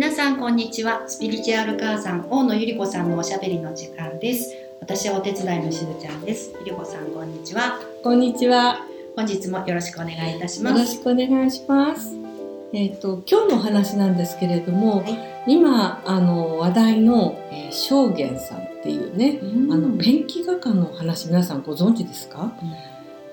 皆さんこんにちは。スピリチュアル母さん大野ゆり子さんのおしゃべりの時間です。私はお手伝いのしずちゃんです。ゆり子さんこんにちは。こんにちは。本日もよろしくお願いいたしまよろすしくお願いします。えっ、と今日のお話なんですけれども、はい。今あの話題の、えー、正元さんっていうね、あのペンキ画家のお話皆さんご存知ですか？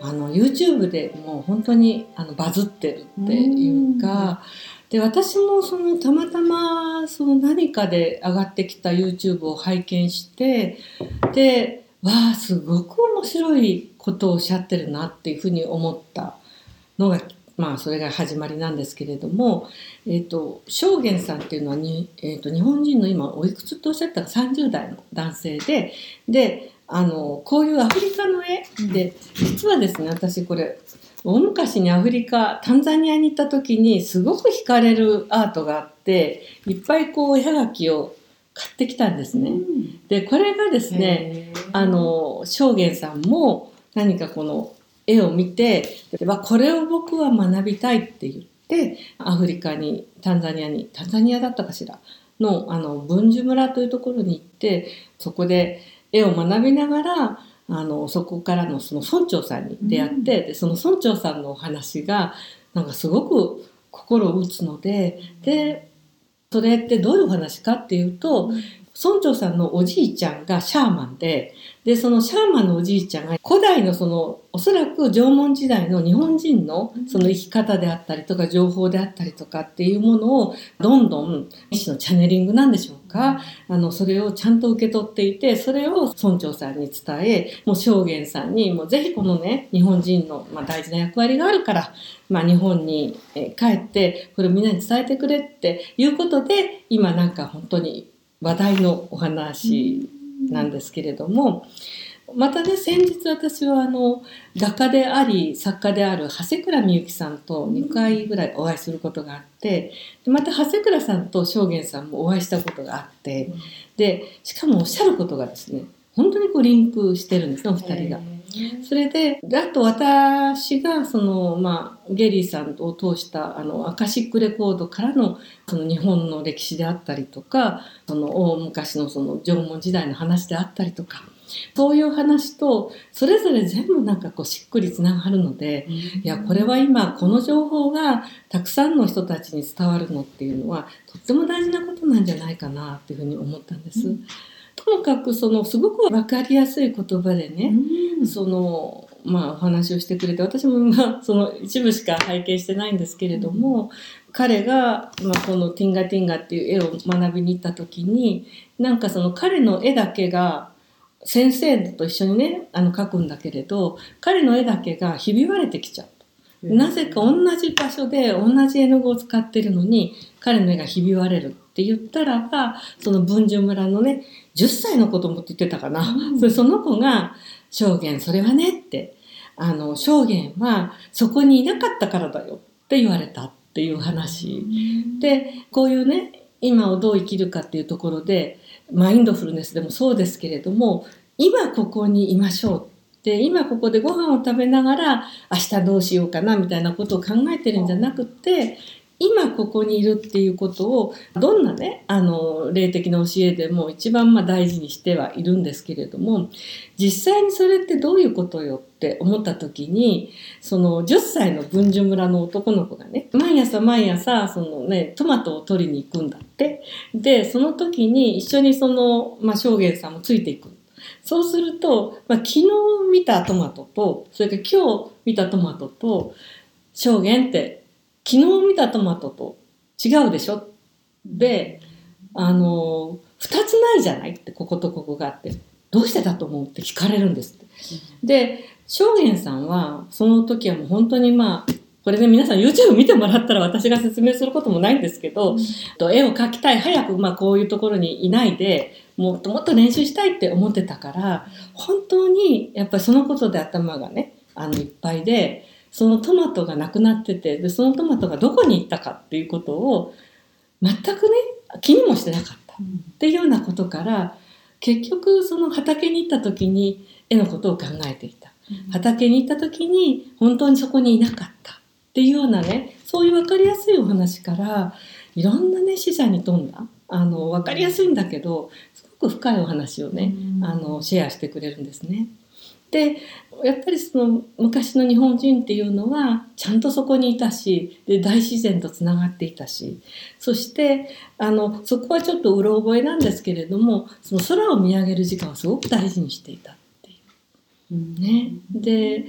あの YouTube でもう本当にあのバズってるっていうか、で私もそのたまたまその何かで上がってきた YouTube を拝見してでわあすごく面白いことをおっしゃってるなっていうふうに思ったのがまあそれが始まりなんですけれども、えっと正元さんっていうのはに、えっと日本人の今おいくつっておっしゃったか30代の男性でであのこういうアフリカの絵で実はですね私これ大昔にアフリカタンザニアに行った時にすごく惹かれるアートがあっていっぱいこう絵はがきを買ってきたんですね。でこれがですねあの正元さんも何かこの絵を見てこれを僕は学びたいって言ってアフリカにタンザニアにタンザニアだったかしら？のあの文殊村というところに行ってそこで絵を学びながらあのそこからのその村長さんに出会って、でその村長さんのお話がなんかすごく心を打つのででそれってどういうお話かっていうと、村長さんのおじいちゃんがシャーマンで、で、そのシャーマンのおじいちゃんが古代のその、おそらく縄文時代の日本人のその生き方であったりとか情報であったりとかっていうものをどんどん一種のチャネリングなんでしょうか。あの、それをちゃんと受け取っていて、それを村長さんに伝え、もう正元さんにもうぜひこのね、日本人のまあ大事な役割があるから、まあ日本にえー帰って、これをみんなに伝えてくれっていうことで、今なんか本当に話題のお話なんですけれども、またね、先日私はあの、画家であり、作家である長谷倉みゆきさんと2回ぐらいお会いすることがあって、でまた長谷倉さんと正元さんもお会いしたことがあって、で、しかもおっしゃることがですね、本当にこうリンクしてるんですね、お二人が。それで、であと私が、その、まあ、ゲリーさんを通した、あの、アカシックレコードからの、その日本の歴史であったりとか、その大昔のその縄文時代の話であったりとか、そういう話と、それぞれ全部なんかこうしっくりつながるので、いや、これは今、この情報がたくさんの人たちに伝わるのっていうのは、とっても大事なことなんじゃないかなっていうふうに思ったんです。うんともかく、その、すごくわかりやすい言葉でね、うん。その、まあ、お話をしてくれて、私も、まあ、その一部しか拝見してないんですけれども、彼が、まあ、このティンガティンガっていう絵を学びに行った時に、なんかその彼の絵だけが、先生と一緒にね、あの、描くんだけれど、彼の絵だけがひび割れてきちゃう。なぜか同じ場所で同じ絵の具を使ってるのに、彼の絵がひび割れるって言ったらば、その文殊村のね、10歳の子供って言ってたかな。うんそれその子が、証言、それはねって、あの、証言はそこにいなかったからだよって言われたっていう話。で、こういうね、今をどう生きるかっていうところで、マインドフルネスでもそうですけれども、今ここにいましょうって、今ここでご飯を食べながら、明日どうしようかなみたいなことを考えてるんじゃなくって、今ここにいるっていうことを、どんなね、あの、霊的な教えでも一番まあ大事にしてはいるんですけれども、実際にそれってどういうことよって思った時に、その10歳の文殊村の男の子がね、毎朝毎朝、そのね、トマトを取りに行くんだって。で、その時に一緒にその、まあ、正元さんもついていく。そうすると、まあ、昨日見たトマトと、それから今日見たトマトと、正元って、昨日見たトマトと違うでしょ？で、あの、二つないじゃない？って、こことここがあって。どうしてだと思う？って聞かれるんですって。で、正元さんは、その時はもう本当にまあ、これで皆さん YouTube 見てもらったら私が説明することもないんですけど、と絵を描きたい、早くまあこういうところにいないで、もっともっと練習したいって思ってたから、本当にやっぱりそのことで頭がね、あのいっぱいで、そのトマトがなくなってて、で、そのトマトがどこに行ったかっていうことを、全くね、気にもしてなかった。っていうようなことから、結局その畑に行った時に絵のことを考えていた。畑に行った時に本当にそこにいなかったっていうようなね、そういうわかりやすいお話から、いろんなね視座に富んだあの分かりやすいんだけどすごく深いお話をね、あのシェアしてくれるんですね。でやっぱりその昔の日本人っていうのはちゃんとそこにいたしで大自然とつながっていたし。そしてあのそこはちょっとうろ覚えなんですけれどもその空を見上げる時間をすごく大事にしていたっていう。ね、で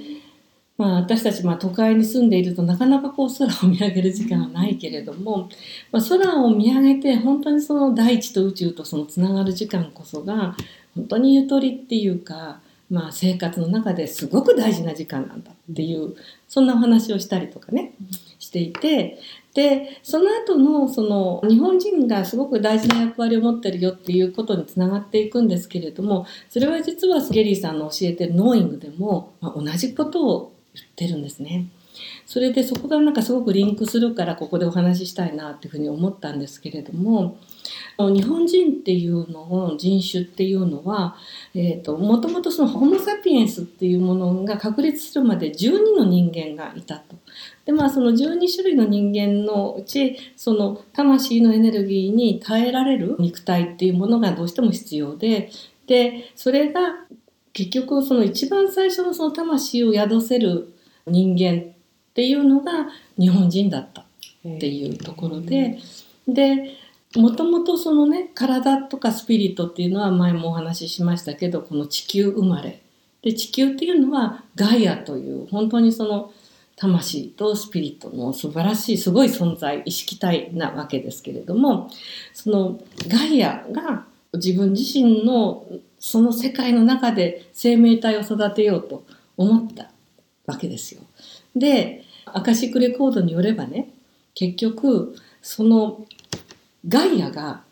まあ、私たちまあ都会に住んでいるとなかなかこう空を見上げる時間はないけれども、まあ、空を見上げて本当にその大地と宇宙とそのつながる時間こそが本当にゆとりっていうかまあ、生活の中ですごく大事な時間なんだっていうそんなお話をしたりとかねしていてでその後のその日本人がすごく大事な役割を持ってるよっていうことにつながっていくんですけれどもそれは実はゲリーさんの教えてるノーイングでも、まあ、同じことを言ってるんですね。それでそこがなんかすごくリンクするからここでお話ししたいなっていうふうに思ったんですけれども日本人っていうのを人種っていうのは、えーと、もともとそのホモ・サピエンスっていうものが確立するまで12の人間がいたと。でまあその12種類の人間のうちその魂のエネルギーに耐えられる肉体っていうものがどうしても必要ででそれが結局その一番最初のその魂を宿せる人間っていうのが日本人だったっていうところででもともとそのね体とかスピリットっていうのは前もお話ししましたけどこの地球生まれで地球っていうのはガイアという本当にその魂とスピリットの素晴らしいすごい存在意識体なわけですけれどもそのガイアが自分自身のその世界の中で生命体を育てようと思ったわけですよ。でアカシックレコードによればね結局そのガイアが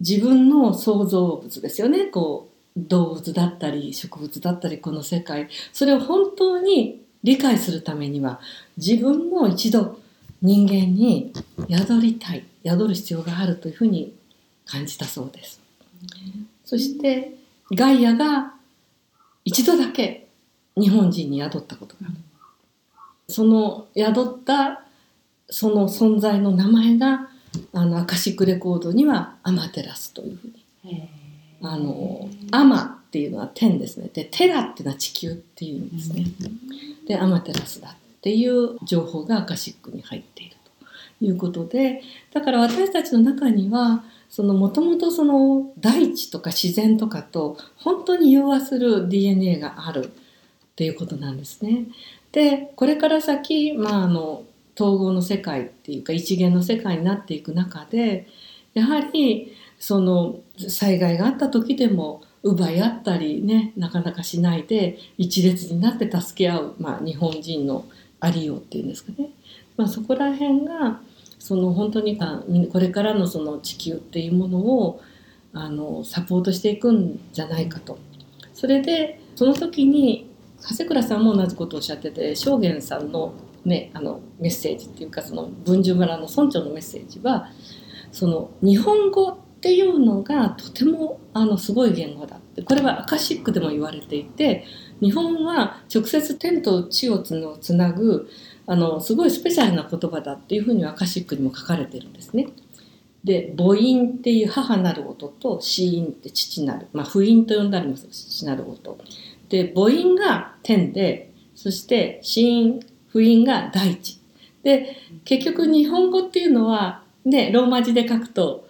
自分の創造物ですよねこう動物だったり植物だったりこの世界それを本当に理解するためには自分も一度人間に宿りたい宿る必要があるというふうに感じたそうです。そしてガイアが一度だけ日本人に宿ったことがある。その宿ったその存在の名前があのアカシックレコードにはアマテラスというふうに。あのアマっていうのは天ですね。でテラっていうのは地球っていうんですね。でアマテラスだっていう情報がアカシックに入っているということでだから私たちの中にはそのもともとその大地とか自然とかと本当に融和する DNA があるっていうことなんですね。でこれから先、まあ、あの統合の世界っていうか一元の世界になっていく中でやはりその災害があった時でも奪い合ったりねなかなかしないで一列になって助け合う、まあ、日本人のありようっていうんですかね、まあ、そこら辺がその本当にこれからのその地球っていうものをあのサポートしていくんじゃないかと。それでその時に長谷倉さんも同じことをおっしゃってて正元さんのね、あのメッセージっていうかその文殊村の村長のメッセージはその日本語っていうのがとてもあのすごい言語だってこれはアカシックでも言われていて日本は直接天と地をつなぐあのすごいスペシャルな言葉だっていうふうにアカシックにも書かれてるんですね。で母音っていう母なる音と子音って父なる、まあ、父音と呼んだりもする父なる音で母音が天でそして子音符音が大地。で、結局日本語っていうのは、ね、ローマ字で書くと、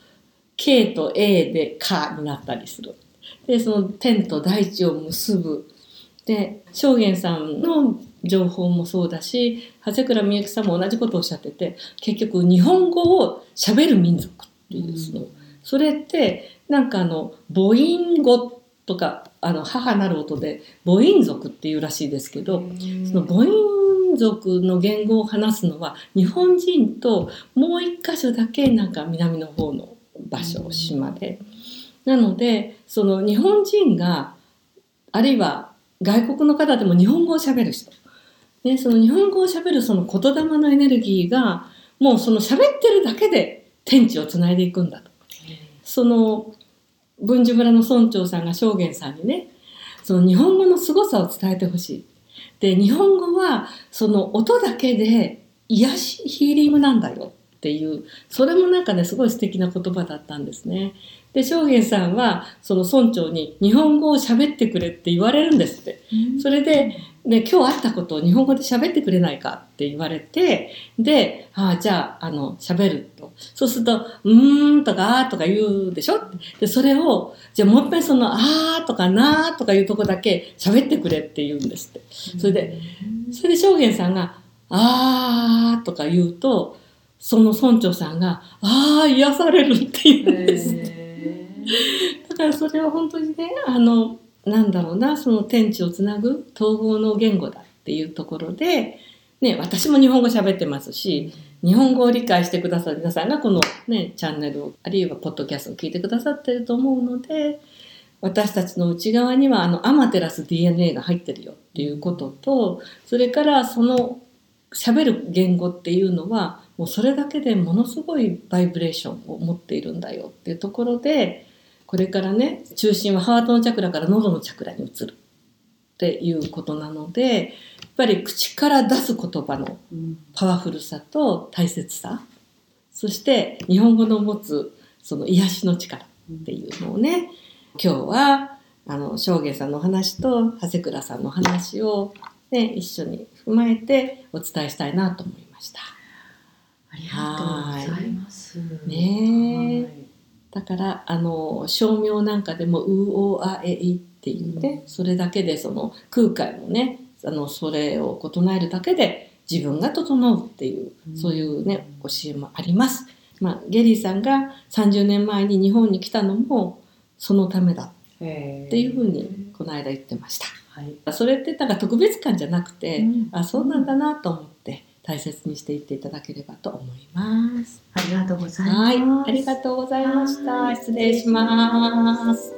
K と A でかになったりする。で、その天と大地を結ぶ。で、正元さんの情報もそうだし、長谷倉美幸さんも同じことをおっしゃってて、結局日本語を喋る民族っていうその、それって、なんかあの、母音語とか、あの、母なる音で母音族っていうらしいですけど、その母音族の言語を話すのは日本人ともう一箇所だけなんか南の方の場所島で。なのでその日本人があるいは外国の方でも日本語をしゃべる人、ね、その日本語をしゃべるその言霊のエネルギーがもうその喋ってるだけで天地をつないでいくんだと。その文殊村の村長さんが証言さんにねその日本語の凄さを伝えてほしい。で、日本語はその音だけで癒し、ヒーリングなんだよっていうそれもなんかねすごい素敵な言葉だったんですね。で正元さんはその村長に日本語を喋ってくれって言われるんですって。それでで今日あったことを日本語で喋ってくれないかって言われてで、ああじゃああの喋ると。そうすると「うーん」とか「あー」とか言うでしょ？でそれをじゃあもう一遍その「あー」とか「なー」とかいうとこだけ喋ってくれって言うんですって。それでそれで正元さんが「あー」とか言うとその村長さんが「あー癒される」って言うんですだからそれは本当にねあのなんだろうなその天地をつなぐ統合の言語だっていうところで、ね、私も日本語喋ってますし日本語を理解してくださる皆さんがこの、ね、チャンネルをあるいはポッドキャストを聞いてくださってると思うので私たちの内側にはあのアマテラス DNA が入ってるよっていうこととそれからその喋る言語っていうのはもうそれだけでものすごいバイブレーションを持っているんだよっていうところでこれからね中心はハートのチャクラから喉のチャクラに移る。っていうことなのでやっぱり口から出す言葉のパワフルさと大切さ。そして日本語の持つその癒しの力っていうのをね今日はあの正元さんのお話と長谷倉さんの話を、ね、一緒に踏まえてお伝えしたいなと思いました。ありがとうございます。ね。えだからあの照明なんかでも「うおあえい」っていうね、それだけでその空海もねあのそれを唱えるだけで自分が整うっていう、そういうね教えもあります。まあ、ゲリーさんが30年前に日本に来たのもそのためだってっていうふうにこの間言ってました。はい。それってなんか特別感じゃなくて、うんあそうなんだなと思って大切にしていっていただければと思います。ありがとうございます。はい、ありがとうございました。はい失礼します。